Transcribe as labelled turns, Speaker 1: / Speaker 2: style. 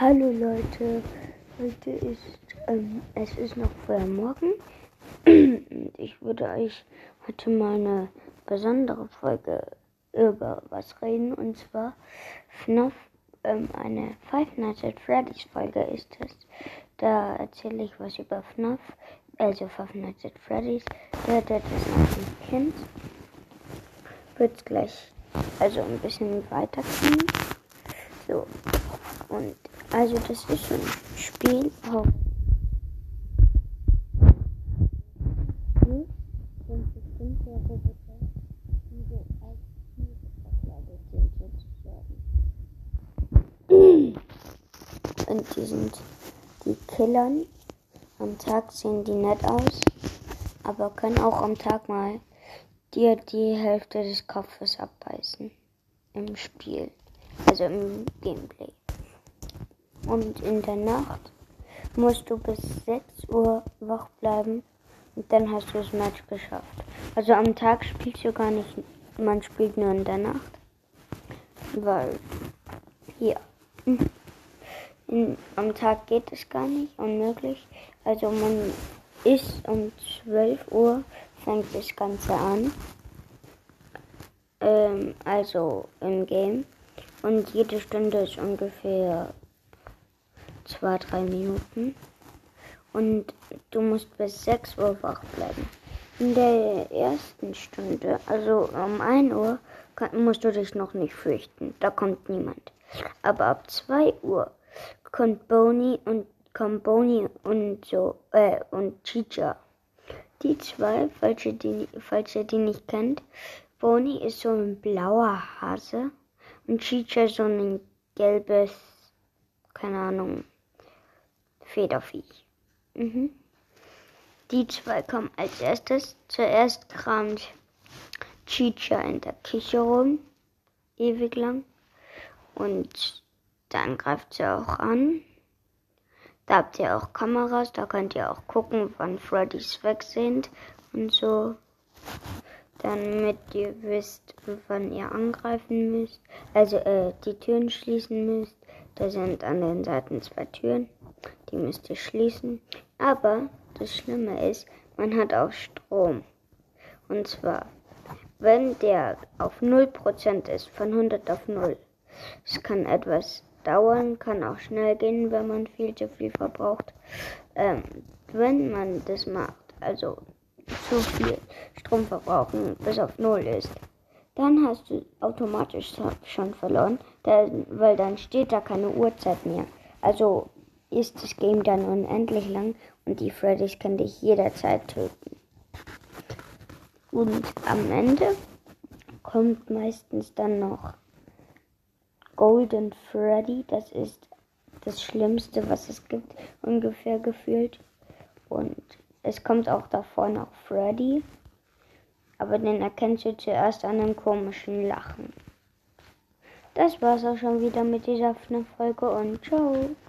Speaker 1: Hallo Leute, heute ist, ähm, es ist noch früher Morgen. Ich würde euch heute mal eine besondere Folge über was reden und zwar FNAF, ähm, eine Five Nights at Freddy's Folge ist es. Da erzähle ich was über FNAF, also Five Nights at Freddy's. Der das noch nicht kennt, wird gleich also ein bisschen weiterkommen. So, und also das ist so ein Spiel. Oh. Und die sind die Killern. Am Tag sehen die nett aus, aber können auch am Tag mal dir die Hälfte des Kopfes abbeißen. Im Spiel, also im Gameplay. Und in der Nacht musst du bis 6 Uhr wach bleiben und dann hast du das Match geschafft. Also am Tag spielst du gar nicht, man spielt nur in der Nacht. Weil, ja, in, am Tag geht es gar nicht, unmöglich. Also man ist um 12 Uhr, fängt das Ganze an. Ähm, also im Game. Und jede Stunde ist ungefähr zwei, drei Minuten. Und du musst bis 6 Uhr wach bleiben. In der ersten Stunde, also um 1 Uhr, kann, musst du dich noch nicht fürchten. Da kommt niemand. Aber ab 2 Uhr kommt Boni und kommt Boni und so äh, und Chicha. Die zwei, falls ihr die, falls ihr die nicht kennt, Boni ist so ein blauer Hase und Chicha so ein gelbes, keine Ahnung, Federviech. Mhm. Die zwei kommen als erstes. Zuerst kramt Chicha in der Küche rum, ewig lang. Und dann greift sie auch an. Da habt ihr auch Kameras, da könnt ihr auch gucken, wann Freddys weg sind und so. Damit ihr wisst, wann ihr angreifen müsst. Also äh, die Türen schließen müsst. Da sind an den Seiten zwei Türen. Die müsst ihr schließen. Aber das Schlimme ist, man hat auch Strom. Und zwar, wenn der auf 0% ist, von 100 auf 0. Es kann etwas dauern, kann auch schnell gehen, wenn man viel zu viel verbraucht. Ähm, wenn man das macht, also zu viel Strom verbrauchen bis auf 0 ist, dann hast du automatisch schon verloren, weil dann steht da keine Uhrzeit mehr. Also ist das Game dann unendlich lang und die Freddys können dich jederzeit töten. Und am Ende kommt meistens dann noch Golden Freddy. Das ist das Schlimmste, was es gibt, ungefähr gefühlt. Und es kommt auch davor noch Freddy. Aber den erkennst du zuerst an einem komischen Lachen. Das war's auch schon wieder mit dieser Folge und ciao.